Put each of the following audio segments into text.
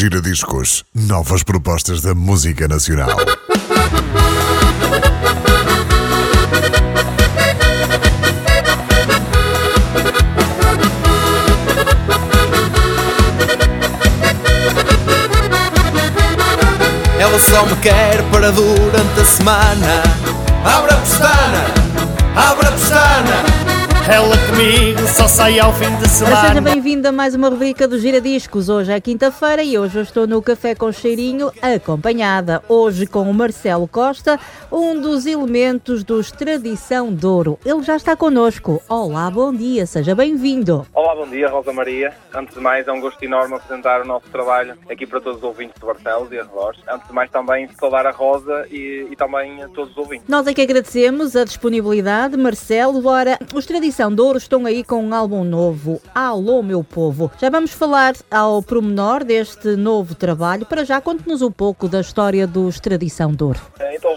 Giradiscos. Novas propostas da música nacional. Ela só me quer para durante a semana. Abre a pestana, abre a pestana. Ela comigo só sai ao fim de semana. Seja bem-vindo a mais uma rubrica do Giradiscos. Hoje é quinta-feira e hoje eu estou no Café com Cheirinho, acompanhada hoje com o Marcelo Costa, um dos elementos dos Tradição Douro. Ele já está connosco. Olá, bom dia, seja bem-vindo. Olá, bom dia, Rosa Maria. Antes de mais, é um gosto enorme apresentar o nosso trabalho aqui para todos os ouvintes de Barcelos e arredores. Antes de mais, também saudar a Rosa e, e também a todos os ouvintes. Nós é que agradecemos a disponibilidade, Marcelo. Ora, os Tradição Douro estão aí com um álbum novo, Alô Meu Povo. Já vamos falar ao promenor deste novo trabalho. Para já, conte-nos um pouco da história dos Tradição os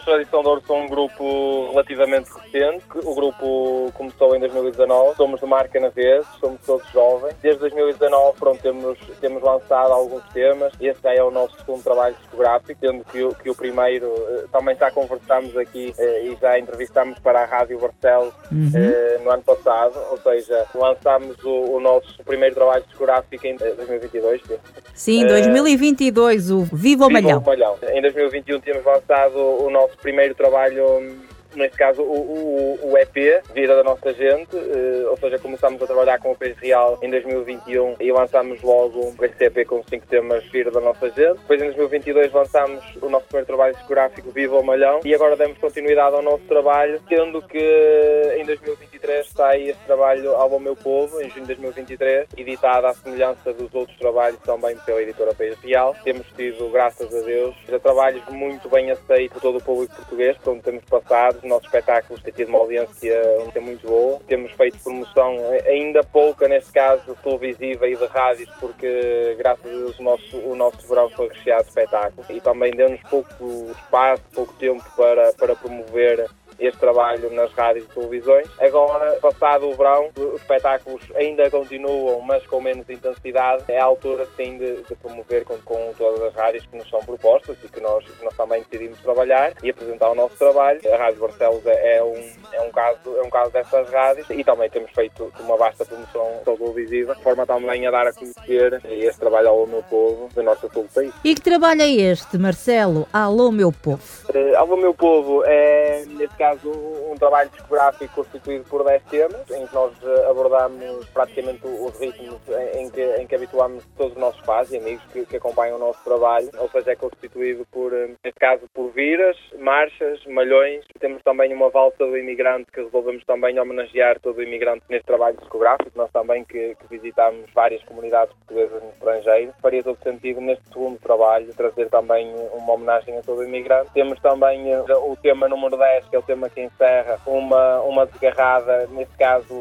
Tradição de Ouro são um grupo relativamente recente. O grupo começou em 2019. Somos de marca na vez, somos todos jovens. Desde 2019, pronto, temos, temos lançado alguns temas. Este já é o nosso segundo trabalho discográfico, sendo que, o- que o primeiro eh, também já conversámos aqui eh, e já entrevistámos para a Rádio Barcelos eh, no ano passado. Ou seja, lançámos o, o nosso primeiro trabalho discográfico em eh, 2022. sim. Sim, Eh, 2022, o Viva o Viva Malhão. o Malhão. Em 2021 temos lançado o nosso primeiro trabalho, hum, neste caso o, o- o EP, Vida da Nossa Gente, eh, ou seja, começámos a trabalhar com o País Real em 2021 e lançámos logo esse EP com cinco temas Vida da Nossa Gente. Depois em 2022 lançámos o nosso primeiro trabalho discográfico Viva o Malhão e agora demos continuidade ao nosso trabalho, sendo que em 2023 sai este trabalho Alô Meu Povo, em junho de 2023, editado à semelhança dos outros trabalhos também pela editora País Real. Temos tido, graças a Deus, já trabalhos muito bem aceitos por todo o público português, por onde temos passado. Os nossos espetáculos têm tido uma audiência muito boa. Temos feito promoção, ainda pouca neste caso, televisiva e de rádios, porque graças a Deus o nosso, o nosso verão foi recheado de espetáculos e também deu-nos pouco espaço, pouco tempo para, para promover este trabalho nas rádios e televisões. Agora, passado o verão, os espetáculos ainda continuam, mas com menos intensidade. É a altura, sim, de, de promover com, com todas as rádios que nos são propostas e que nós, que nós também decidimos trabalhar e apresentar o nosso trabalho. A Rádio Barcelos é é um, é um, caso, é um caso dessas rádios e também temos feito uma vasta promoção televisiva, de forma também a dar a conhecer este trabalho ao meu povo, do norte a sul do país. E que trabalho é este, Marcelo? Alô, meu povo. Uh, Alô Meu Povo é, neste caso, um trabalho discográfico constituído por 10 temas, em que nós uh, abordamos praticamente os ritmos em, que, em que habituamos todos os nossos pais e amigos que, que acompanham o nosso trabalho, ou seja, é constituído por, uh, neste caso, por viras, marchas, malhões. Temos também uma valsa do imigrante que resolvemos também homenagear todo o imigrante neste trabalho discográfico. Nós também que, que visitamos várias comunidades portuguesas no estrangeiro. Faria todo sentido neste segundo trabalho trazer também uma homenagem a todo o imigrante. Temos também eh, o tema número 10, que é o tema que encerra uma, uma desgarrada, neste caso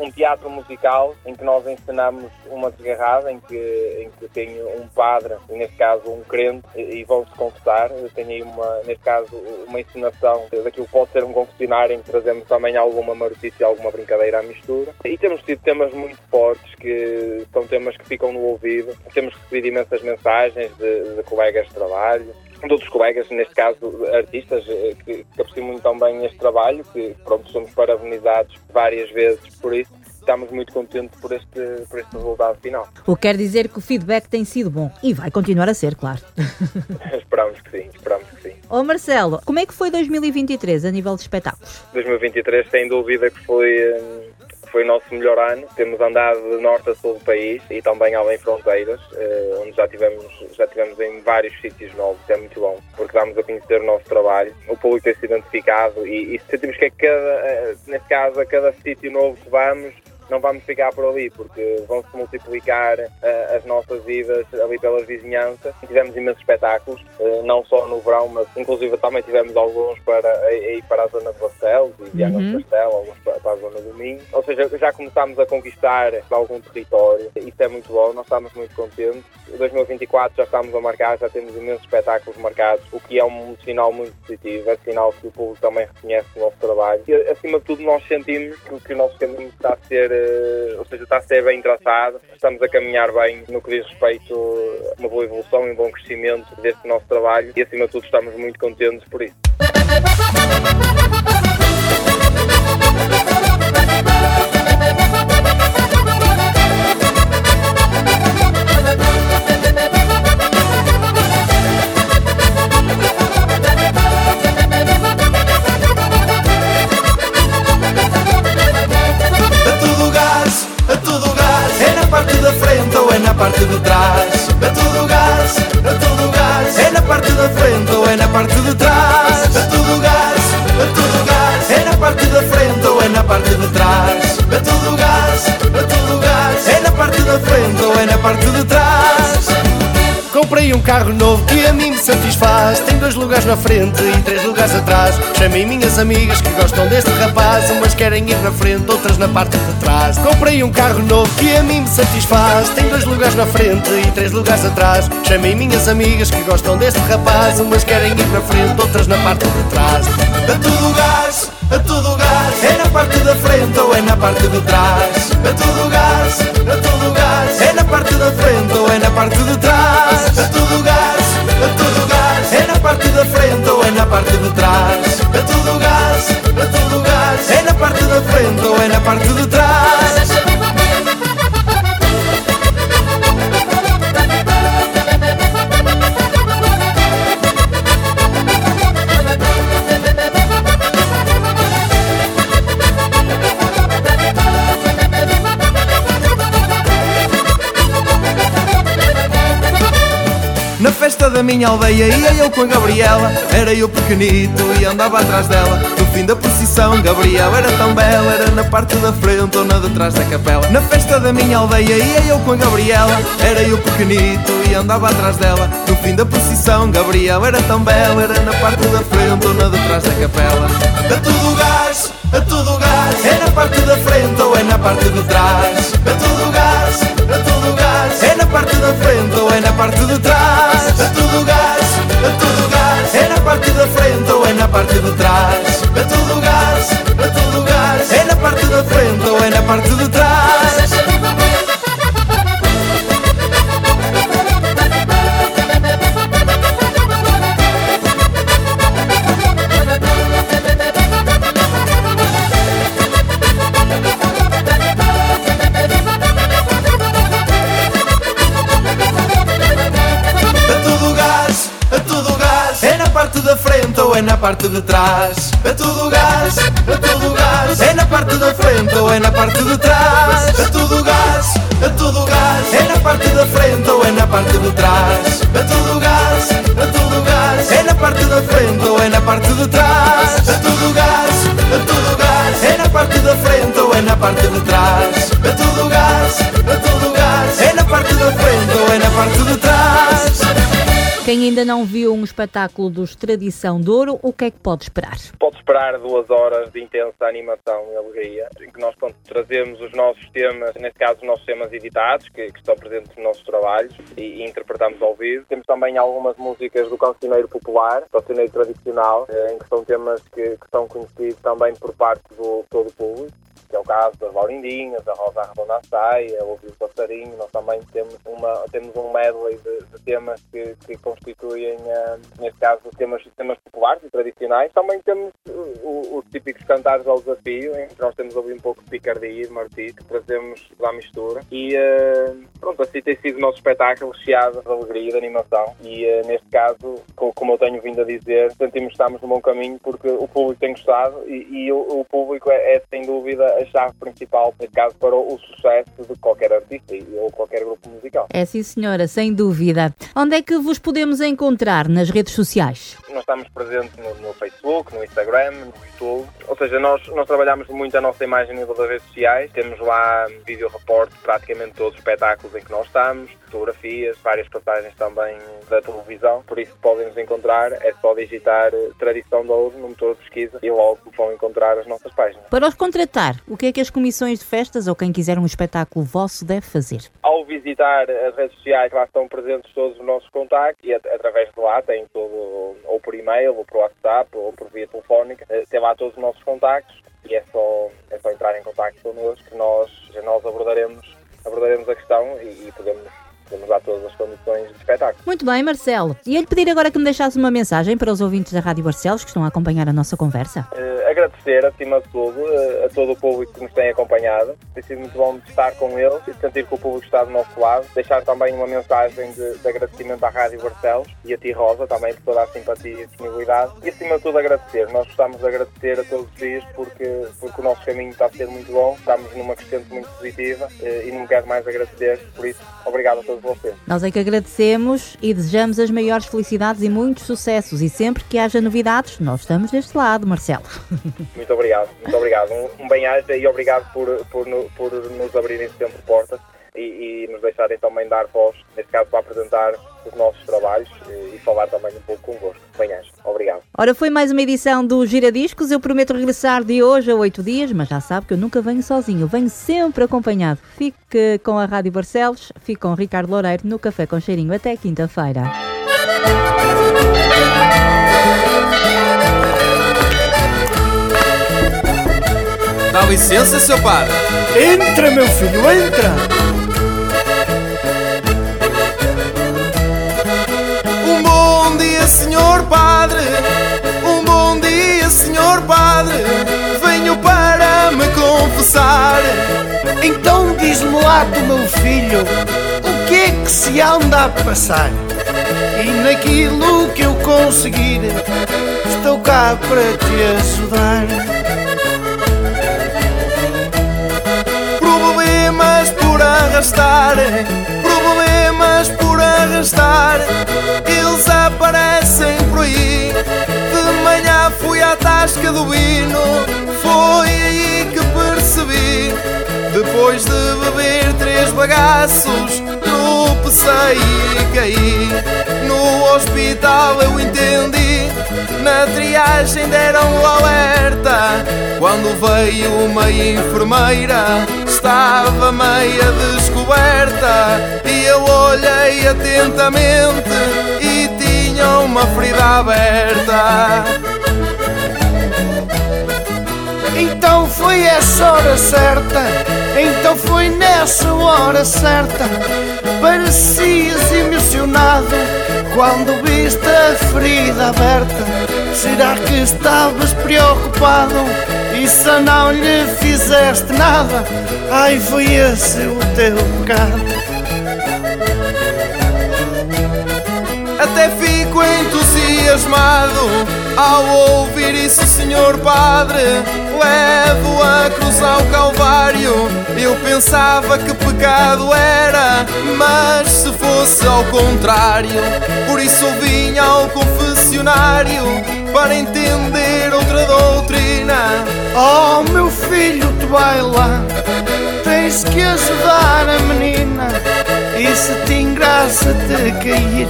um teatro musical, em que nós ensinamos uma desgarrada, em que, em que tem um padre, neste caso um crente, e, e vão-se confessar. Tem aí, uma, caso, uma encenação daquilo que pode ser um confessionário, em que trazemos também alguma marotice e alguma brincadeira à mistura. E temos tido temas muito fortes, que são temas que ficam no ouvido. Temos recebido imensas mensagens de, de colegas de trabalho, de outros colegas, neste caso artistas, eh, que, que apreciam muito também este trabalho, que pronto, somos parabenizados várias vezes por isso. Estamos muito contentes por este, por este resultado final. O que quer dizer que o feedback tem sido bom e vai continuar a ser, claro. esperamos que sim, esperamos que sim. Ó Marcelo, como é que foi 2023 a nível de espetáculos? 2023, sem dúvida que foi, hum, foi o nosso melhor ano. Temos andado de norte a sul do país e também além fronteiras, eh, onde já tivemos, já tivemos em vários sítios novos. É muito bom, porque damos a conhecer o nosso trabalho. O público tem se identificado e, e sentimos que a cada, eh, neste caso, a cada sítio novo que vamos, não vamos ficar por ali, porque vão-se multiplicar eh, as nossas idas ali pelas vizinhanças. Tivemos imensos espetáculos, eh, não só no verão, mas inclusive também tivemos alguns para, aí para a zona de Barcelos e Viana Uhum. do Castelo, alguns para, para a zona do Minho. Ou seja, já começámos a conquistar algum território. Isso é muito bom, nós estamos muito contentes. Em 2024 já estamos a marcar, já temos imensos espetáculos marcados, o que é um sinal muito positivo, é sinal que o público também reconhece o nosso trabalho. E, acima de tudo, nós sentimos que, que o nosso caminho está a ser ou seja, está a ser bem traçado, estamos a caminhar bem no que diz respeito a uma boa evolução e um bom crescimento deste nosso trabalho e acima de tudo estamos muito contentes por isso. Comprei um carro novo que a mim me satisfaz. Tem dois lugares na frente e três lugares atrás. Chamei minhas amigas que gostam deste rapaz. Umas querem ir na frente, outras na parte de trás. Comprei um carro novo que a mim me satisfaz. Tem dois lugares na frente e três lugares atrás. Chamei minhas amigas que gostam deste rapaz. Umas querem ir na frente, outras na parte de trás. A todo gás, a todo gás É na parte da frente ou é na parte de trás A todo gás, a todo gás É na parte da frente Na festa da minha aldeia ia eu com a Gabriela. Era eu pequenito e andava atrás dela. No fim da procissão, Gabriela era tão bela. Era na parte da frente ou na de trás da capela. Na festa da minha aldeia ia eu com a Gabriela. Era eu pequenito e andava atrás dela. No fim da procissão, Gabriela era tão bela. Era na parte da frente ou na de trás da capela. A todo gás, a todo gás. É na parte da frente ou é na parte de trás frente ou é na parte de trás A todo gás, a todo gás É na parte da frente ou é na parte de trás A todo gás, a todo gás É na parte da frente ou é na parte de trás A todo gás, a todo gás É na parte da frente ou é na parte de trás A todo gás, gás É na parte da frente ou é na parte de trás A todo gás, gás É na parte da frente ou é na parte de trás Quem ainda não viu um espetáculo dos Tradição de Ouro, o que é que pode esperar? Pode esperar duas horas de intensa animação e alegria, em que nós pronto, trazemos os nossos temas, neste caso os nossos temas editados, que, que estão presentes nos nossos trabalhos e, e interpretamos ao vivo. Temos também algumas músicas do cancioneiro popular, cancioneiro tradicional, eh, em que são temas que, que são conhecidos também por parte do todo o público que é o caso das Laurindinhas, a Rosa Arredonda à Saia, o Ouvido Passarinho. Nós também temos, uma, temos um medley de, de temas que, que constituem, eh, neste caso, temas, temas populares e tradicionais. Também temos uh, o- os típicos cantares ao desafio, em que nós temos ali um pouco de picardia e de martí, que trazemos à mistura. E eh, pronto, assim tem sido o nosso espetáculo recheado de alegria e de animação. E eh, neste caso, co- como eu tenho vindo a dizer, sentimos que estamos no bom caminho porque o público tem gostado e, e o, o público é, é, sem dúvida a chave principal, neste caso, para o, sucesso de qualquer artista ou qualquer grupo musical. É sim, senhora, sem dúvida. Onde é que vos podemos encontrar nas redes sociais? Nós estamos presentes no, no Facebook, no Instagram, no YouTube. Ou seja, nós, nós trabalhamos muito a nossa imagem a nível das redes sociais. Temos lá vídeo reporte praticamente todos os espetáculos em que nós estamos, fotografias, várias passagens também da televisão. Por isso podem nos encontrar, é só digitar Tradição de Ouro no motor de pesquisa e logo vão encontrar as nossas páginas. Para os contratar, o que é que as comissões de festas ou quem quiser um espetáculo vosso deve fazer? Ao visitar as redes sociais, lá estão presentes todos os nossos contactos e at- através de lá tem todo, ou por e-mail, ou por WhatsApp, ou por via telefónica, uh, tem lá todos os nossos contactos e é só, é só entrar em contato connosco que nós, nós abordaremos, abordaremos a questão e, e podemos temos lá todas as condições de espetáculo. Muito bem, Marcelo. E ele pedir agora que me deixasse uma mensagem para os ouvintes da Rádio Barcelos que estão a acompanhar a nossa conversa. Uh, agradecer, acima de tudo, uh, a todo o público que nos tem acompanhado. Tem sido muito bom estar com eles e sentir que o público está do nosso lado. Deixar também uma mensagem de, de agradecimento à Rádio Barcelos e a ti, Rosa, também por toda a simpatia e disponibilidade. E acima de tudo, agradecer. Nós gostamos de agradecer a todos os dias porque, porque o nosso caminho está a ser muito bom. Estamos numa crescente muito positiva uh, e não quero mais agradecer. Por isso, obrigado a todos vocês. Nós é que agradecemos e desejamos as maiores felicidades e muitos sucessos. E sempre que haja novidades, nós estamos deste lado, Marcelo. Muito obrigado, muito obrigado. Um, um bem-aja e obrigado por, por, por nos abrirem sempre portas e, e, nos deixarem também dar voz, neste caso para apresentar os nossos trabalhos e, e falar também um pouco convosco. Bem, obrigado. Ora, foi mais uma edição do Giradiscos. Eu prometo regressar de hoje a oito dias, mas já sabe que eu nunca venho sozinho, venho sempre acompanhado. Fique com a Rádio Barcelos, fique com o Ricardo Loureiro no Café com Cheirinho. Até quinta-feira. Dá licença, seu padre. Entra, meu filho, entra. Um bom dia, senhor padre. Um bom dia, senhor padre. Venho para me confessar. Então diz-me lá do meu filho, o que é que se anda a passar? E naquilo que eu conseguir, estou cá para te ajudar. Arrastar Problemas por arrastar Eles aparecem por aí. De manhã fui à tasca do vino Foi aí que percebi. Depois de beber três bagaços Tropecei e caí. No hospital eu entendi Na triagem deram alerta. Quando veio uma enfermeira estava meia descoberta e eu olhei atentamente e tinha uma ferida aberta. Então foi essa hora certa, então foi nessa hora certa. Parecias emocionado quando viste a ferida aberta. Será que estavas preocupado? Se não lhe fizeste nada, ai foi esse o teu pecado. Até fico entusiasmado ao ouvir isso, senhor padre. Levo a cruz ao Calvário. Eu pensava que pecado era, mas se fosse ao contrário, por isso vim ao confessionário para entender outra doutrina. Oh, meu filho, tu vai lá, tens que ajudar a menina. E se te engraça te cair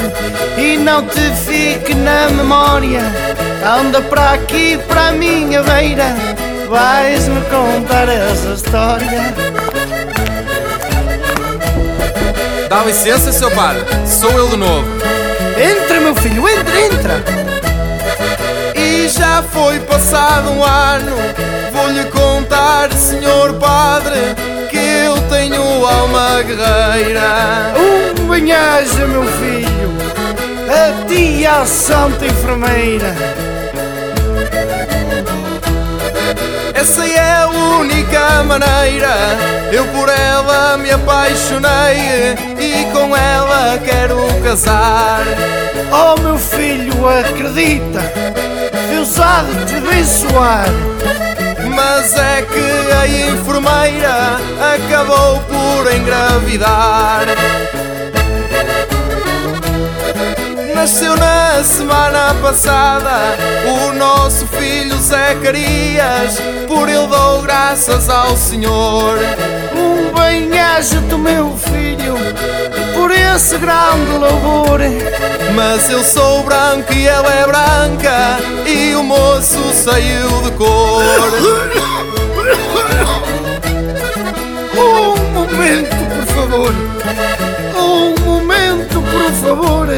e não te fique na memória, anda para aqui, para a minha beira, vais-me contar essa história. Dá licença, seu padre, sou eu de novo. Entra, meu filho, entra, entra. Já foi passado um ano, vou-lhe contar, senhor padre, que eu tenho alma guerreira. Um banhaja, meu filho, a ti a santa enfermeira. Essa é a única maneira. Eu por ela me apaixonei e com ela quero casar. Oh, meu filho, acredita, Há de te abençoar. Mas é que a enfermeira acabou por engravidar. Nasceu na semana passada o nosso filho Zacarias, por ele dou graças ao Senhor. Bem-aja do meu filho, por esse grande louvor. Mas eu sou branco e ela é branca, e o moço saiu de cor. Um momento, por favor. Um momento, por favor.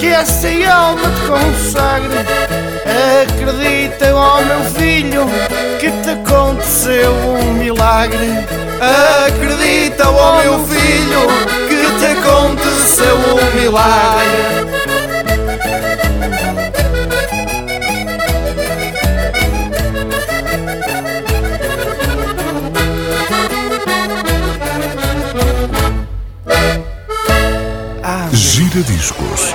que essa alma te consagre. Acredita, ó milagre. Acredita, ó oh meu filho, que te aconteceu um milagre. Gira Discos.